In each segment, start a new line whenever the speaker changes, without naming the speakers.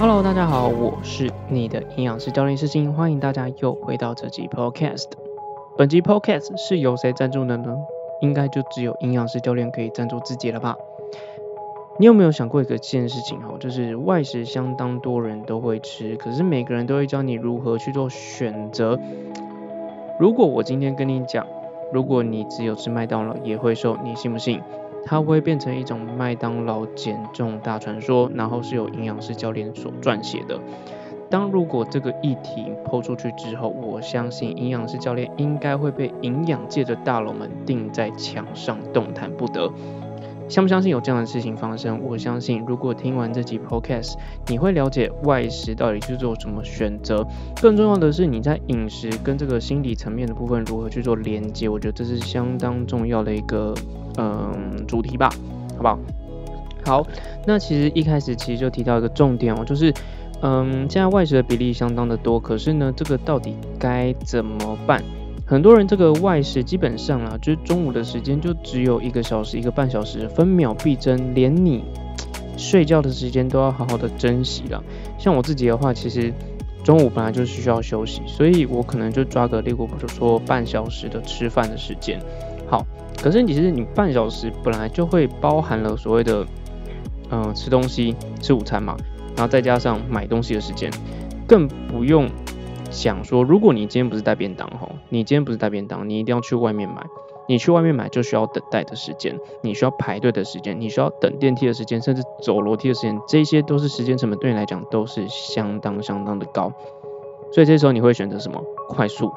Hello，大家好，我是你的营养师教练师金，欢迎大家又回到这集 Podcast。本集 Podcast 是由谁赞助的呢？应该就只有营养师教练可以赞助自己了吧？你有没有想过一个件事情哦，就是外食相当多人都会吃，可是每个人都会教你如何去做选择。如果我今天跟你讲，如果你只有吃麦当劳也会瘦，你信不信？它会变成一种麦当劳减重大传说，然后是由营养师教练所撰写的。当如果这个议题抛出去之后，我相信营养师教练应该会被营养界的大佬们钉在墙上，动弹不得。相不相信有这样的事情发生？我相信，如果听完这集 podcast，你会了解外食到底去做什么选择。更重要的是，你在饮食跟这个心理层面的部分如何去做连接？我觉得这是相当重要的一个嗯主题吧，好不好？好，那其实一开始其实就提到一个重点哦，就是嗯，现在外食的比例相当的多，可是呢，这个到底该怎么办？很多人这个外食基本上啊，就是中午的时间就只有一个小时、一个半小时，分秒必争，连你 睡觉的时间都要好好的珍惜了。像我自己的话，其实中午本来就是需要休息，所以我可能就抓个例如说半小时的吃饭的时间。好，可是其实你半小时本来就会包含了所谓的嗯吃东西、吃午餐嘛，然后再加上买东西的时间，更不用。想说，如果你今天不是带便当吼，你今天不是带便当，你一定要去外面买。你去外面买就需要等待的时间，你需要排队的时间，你需要等电梯的时间，甚至走楼梯的时间，这些都是时间成本，对你来讲都是相当相当的高。所以这时候你会选择什么？快速。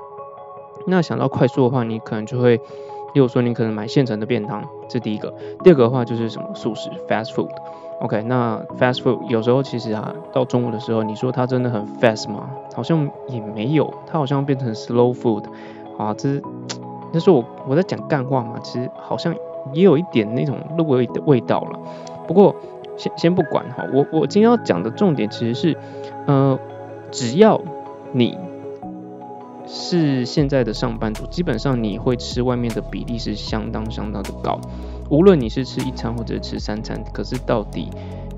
那想到快速的话，你可能就会，例如说你可能买现成的便当，这第一个。第二个的话就是什么？素食 （fast food）。OK，那 fast food 有时候其实啊，到中午的时候，你说它真的很 fast 吗？好像也没有，它好像变成 slow food。啊，这是，那是我我在讲干话嘛？其实好像也有一点那种肉味的味道了。不过先先不管哈，我我今天要讲的重点其实是，呃，只要你是现在的上班族，基本上你会吃外面的比例是相当相当的高。无论你是吃一餐或者吃三餐，可是到底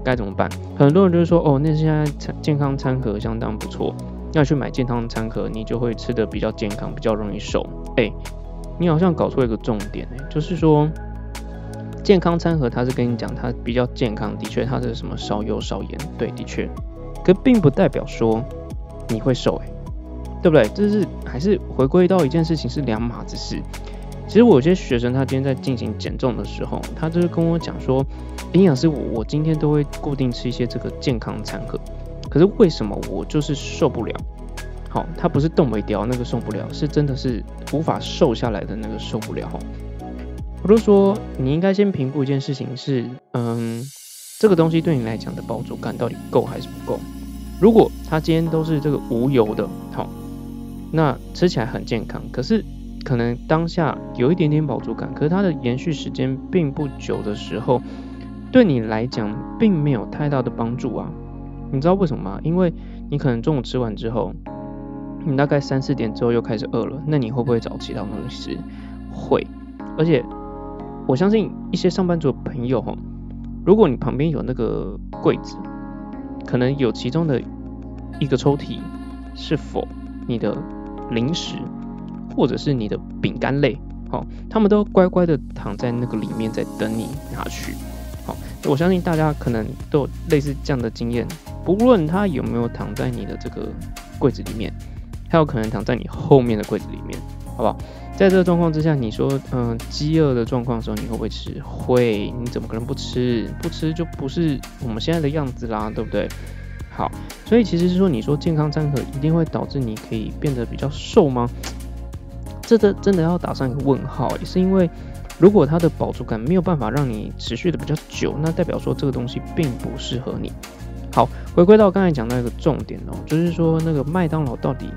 该怎么办？很多人就是说，哦，那现在健康餐盒相当不错，要去买健康餐盒，你就会吃的比较健康，比较容易瘦。哎，你好像搞错一个重点哎，就是说健康餐盒它是跟你讲它比较健康，的确它是什么少油少盐，对，的确，可并不代表说你会瘦哎，对不对？这是还是回归到一件事情是两码子事。其实我有些学生，他今天在进行减重的时候，他就是跟我讲说，营养师，我我今天都会固定吃一些这个健康餐盒，可是为什么我就是受不了？好，他不是动没掉那个受不了，是真的是无法瘦下来的那个受不了。我就说，你应该先评估一件事情是，嗯，这个东西对你来讲的饱足感到底够还是不够？如果他今天都是这个无油的，好，那吃起来很健康，可是。可能当下有一点点饱足感，可是它的延续时间并不久的时候，对你来讲并没有太大的帮助啊。你知道为什么吗？因为你可能中午吃完之后，你大概三四点之后又开始饿了，那你会不会找其他东西吃？会。而且我相信一些上班族的朋友哈，如果你旁边有那个柜子，可能有其中的一个抽屉是否你的零食。或者是你的饼干类，好，他们都乖乖的躺在那个里面在等你拿去，好，我相信大家可能都有类似这样的经验，不论他有没有躺在你的这个柜子里面，他有可能躺在你后面的柜子里面，好不好？在这个状况之下，你说，嗯，饥饿的状况的时候，你会不会吃？会，你怎么可能不吃？不吃就不是我们现在的样子啦，对不对？好，所以其实是说，你说健康餐盒一定会导致你可以变得比较瘦吗？这的真的要打上一个问号，也是因为如果它的饱足感没有办法让你持续的比较久，那代表说这个东西并不适合你。好，回归到刚才讲到一个重点哦，就是说那个麦当劳到底，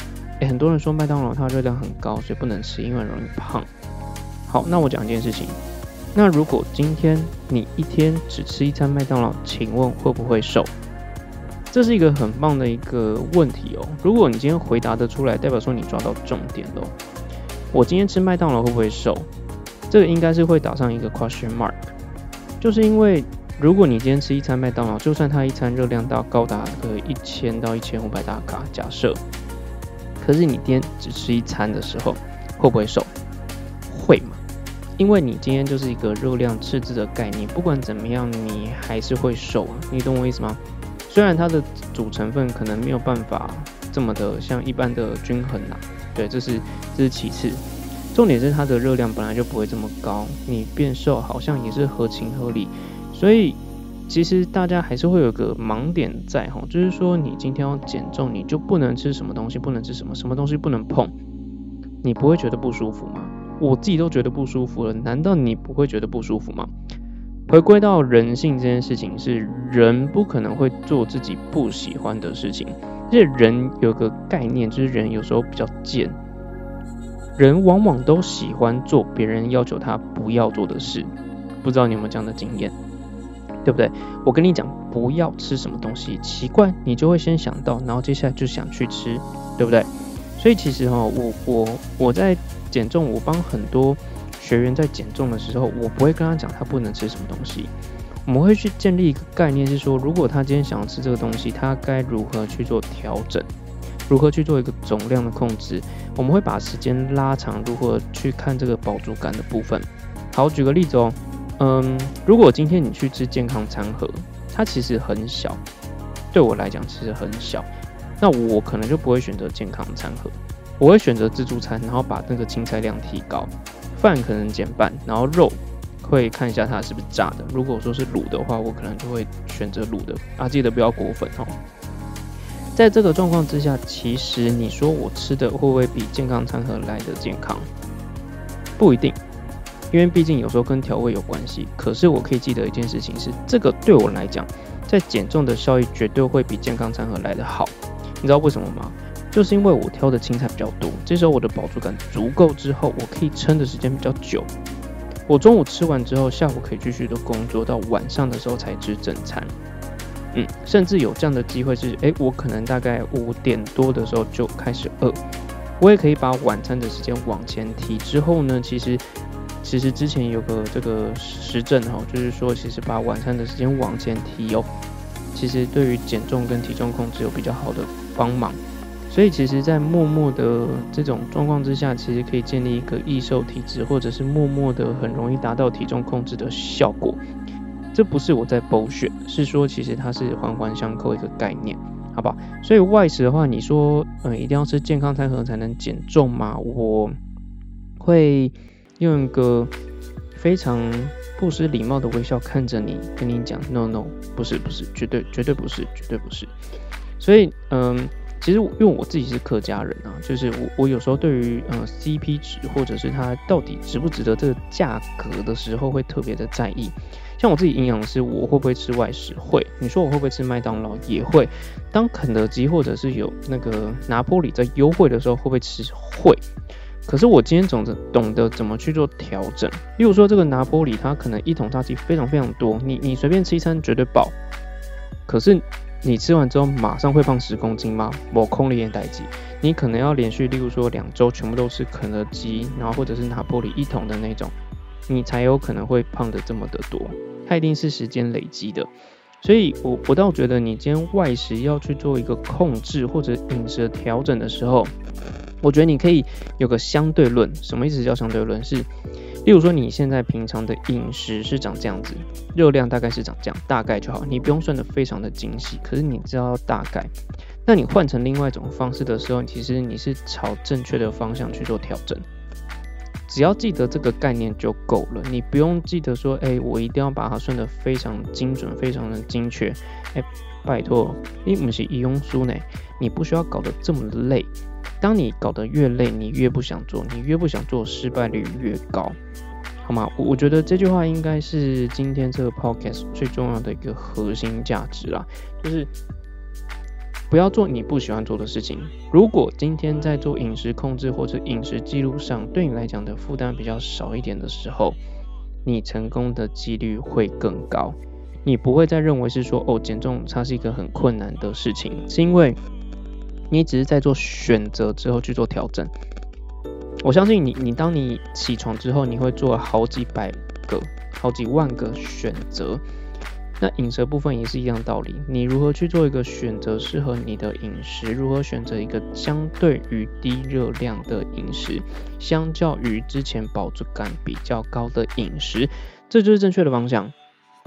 诶，很多人说麦当劳它热量很高，所以不能吃，因为容易胖。好，那我讲一件事情，那如果今天你一天只吃一餐麦当劳，请问会不会瘦？这是一个很棒的一个问题哦。如果你今天回答得出来，代表说你抓到重点喽。我今天吃麦当劳会不会瘦？这个应该是会打上一个 question mark，就是因为如果你今天吃一餐麦当劳，就算它一餐热量到高达个一千到一千五百大卡，假设，可是你今天只吃一餐的时候，会不会瘦？会嘛？因为你今天就是一个热量赤字的概念，不管怎么样，你还是会瘦啊。你懂我意思吗？虽然它的主成分可能没有办法这么的像一般的均衡呐，对，这是这是其次。重点是它的热量本来就不会这么高，你变瘦好像也是合情合理。所以其实大家还是会有个盲点在哈，就是说你今天要减重，你就不能吃什么东西，不能吃什么，什么东西不能碰，你不会觉得不舒服吗？我自己都觉得不舒服了，难道你不会觉得不舒服吗？回归到人性这件事情，是人不可能会做自己不喜欢的事情，而且人有个概念，就是人有时候比较贱，人往往都喜欢做别人要求他不要做的事，不知道你有没有这样的经验？对不对？我跟你讲，不要吃什么东西，奇怪，你就会先想到，然后接下来就想去吃，对不对？所以其实哈，我我我在减重，我帮很多学员在减重的时候，我不会跟他讲他不能吃什么东西，我们会去建立一个概念，是说，如果他今天想要吃这个东西，他该如何去做调整，如何去做一个总量的控制，我们会把时间拉长，如何去看这个饱足感的部分。好，举个例子哦。嗯，如果今天你去吃健康餐盒，它其实很小，对我来讲其实很小，那我可能就不会选择健康餐盒，我会选择自助餐，然后把那个青菜量提高，饭可能减半，然后肉会看一下它是不是炸的，如果说是卤的话，我可能就会选择卤的啊，记得不要裹粉哦。在这个状况之下，其实你说我吃的会不会比健康餐盒来的健康？不一定。因为毕竟有时候跟调味有关系，可是我可以记得一件事情是，这个对我来讲，在减重的效益绝对会比健康餐盒来的好。你知道为什么吗？就是因为我挑的青菜比较多，这时候我的饱足感足够之后，我可以撑的时间比较久。我中午吃完之后，下午可以继续的工作，到晚上的时候才吃正餐。嗯，甚至有这样的机会是，诶，我可能大概五点多的时候就开始饿，我也可以把晚餐的时间往前提。之后呢，其实。其实之前有个这个实证哈，就是说其实把晚餐的时间往前提哦，其实对于减重跟体重控制有比较好的帮忙。所以其实，在默默的这种状况之下，其实可以建立一个易瘦体质，或者是默默的很容易达到体重控制的效果。这不是我在剥削，是说其实它是环环相扣一个概念，好不好？所以外食的话，你说嗯一定要吃健康餐盒才能减重吗？我会。用一个非常不失礼貌的微笑看着你，跟你讲，no no，不是不是，绝对绝对不是，绝对不是。所以，嗯，其实因为我自己是客家人啊，就是我我有时候对于嗯 CP 值或者是它到底值不值得这个价格的时候，会特别的在意。像我自己营养师，我会不会吃外食？会。你说我会不会吃麦当劳？也会。当肯德基或者是有那个拿破里在优惠的时候，会不会吃？会。可是我今天总是懂得怎么去做调整。例如说，这个拿玻里它可能一桶炸鸡非常非常多，你你随便吃一餐绝对饱。可是你吃完之后马上会胖十公斤吗？我空了一眼代鸡，你可能要连续，例如说两周全部都是肯德基，然后或者是拿玻里一桶的那种，你才有可能会胖的这么的多。它一定是时间累积的。所以我我倒觉得你今天外食要去做一个控制或者饮食调整的时候。我觉得你可以有个相对论，什么意思叫相对论？是，例如说你现在平常的饮食是长这样子，热量大概是长这样，大概就好，你不用算的非常的精细，可是你知道大概。那你换成另外一种方式的时候，其实你是朝正确的方向去做调整。只要记得这个概念就够了，你不用记得说，哎，我一定要把它算的非常精准、非常的精确。哎，拜托，你不是医用书呢，你不需要搞得这么累。当你搞得越累，你越不想做，你越不想做，失败率越高，好吗？我觉得这句话应该是今天这个 podcast 最重要的一个核心价值啦，就是不要做你不喜欢做的事情。如果今天在做饮食控制或者饮食记录上，对你来讲的负担比较少一点的时候，你成功的几率会更高。你不会再认为是说哦，减重它是一个很困难的事情，是因为。你只是在做选择之后去做调整，我相信你，你当你起床之后，你会做好几百个、好几万个选择，那饮食部分也是一样道理，你如何去做一个选择适合你的饮食，如何选择一个相对于低热量的饮食，相较于之前饱足感比较高的饮食，这就是正确的方向。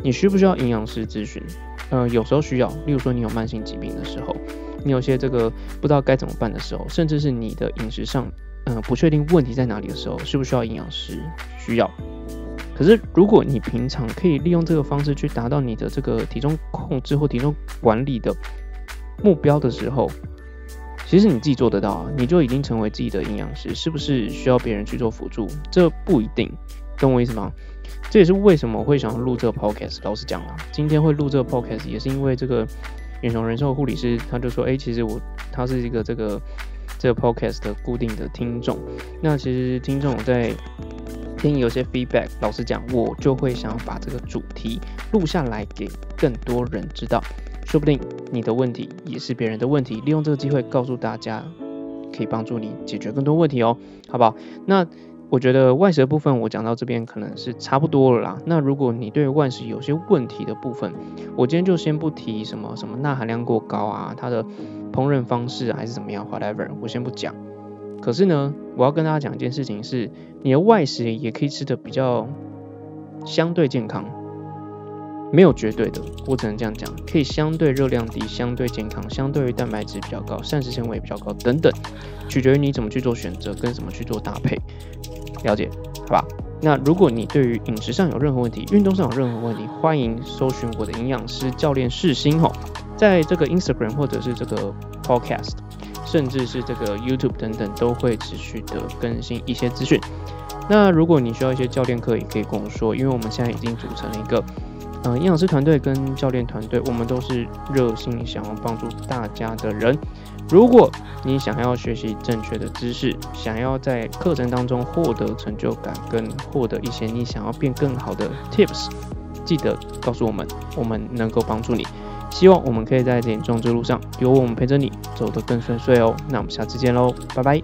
你需不需要营养师咨询？呃，有时候需要，例如说你有慢性疾病的时候，你有些这个不知道该怎么办的时候，甚至是你的饮食上，嗯，不确定问题在哪里的时候，需不需要营养师？需要。可是如果你平常可以利用这个方式去达到你的这个体重控制或体重管理的目标的时候，其实你自己做得到啊，你就已经成为自己的营养师，是不是需要别人去做辅助？这不一定，懂我意思吗？这也是为什么会想要录这个 podcast。老实讲啊，今天会录这个 podcast 也是因为这个远雄人寿护理师，他就说，哎，其实我他是一个这个这个 podcast 的固定的听众。那其实听众在听有些 feedback，老实讲，我就会想把这个主题录下来给更多人知道。说不定你的问题也是别人的问题，利用这个机会告诉大家，可以帮助你解决更多问题哦，好不好？那。我觉得外食的部分我讲到这边可能是差不多了啦。那如果你对外食有些问题的部分，我今天就先不提什么什么钠含量过高啊，它的烹饪方式还是怎么样，whatever，我先不讲。可是呢，我要跟大家讲一件事情是，你的外食也可以吃的比较相对健康。没有绝对的，我只能这样讲，可以相对热量低、相对健康、相对于蛋白质比较高、膳食纤维比较高等等，取决于你怎么去做选择跟怎么去做搭配。了解，好吧？那如果你对于饮食上有任何问题、运动上有任何问题，欢迎搜寻我的营养师教练世新吼，在这个 Instagram 或者是这个 Podcast，甚至是这个 YouTube 等等，都会持续的更新一些资讯。那如果你需要一些教练课，也可以跟我说，因为我们现在已经组成了一个。嗯，营养师团队跟教练团队，我们都是热心想要帮助大家的人。如果你想要学习正确的知识，想要在课程当中获得成就感，跟获得一些你想要变更好的 tips，记得告诉我们，我们能够帮助你。希望我们可以在减重之路上有我们陪着你，走得更顺遂哦。那我们下次见喽，拜拜。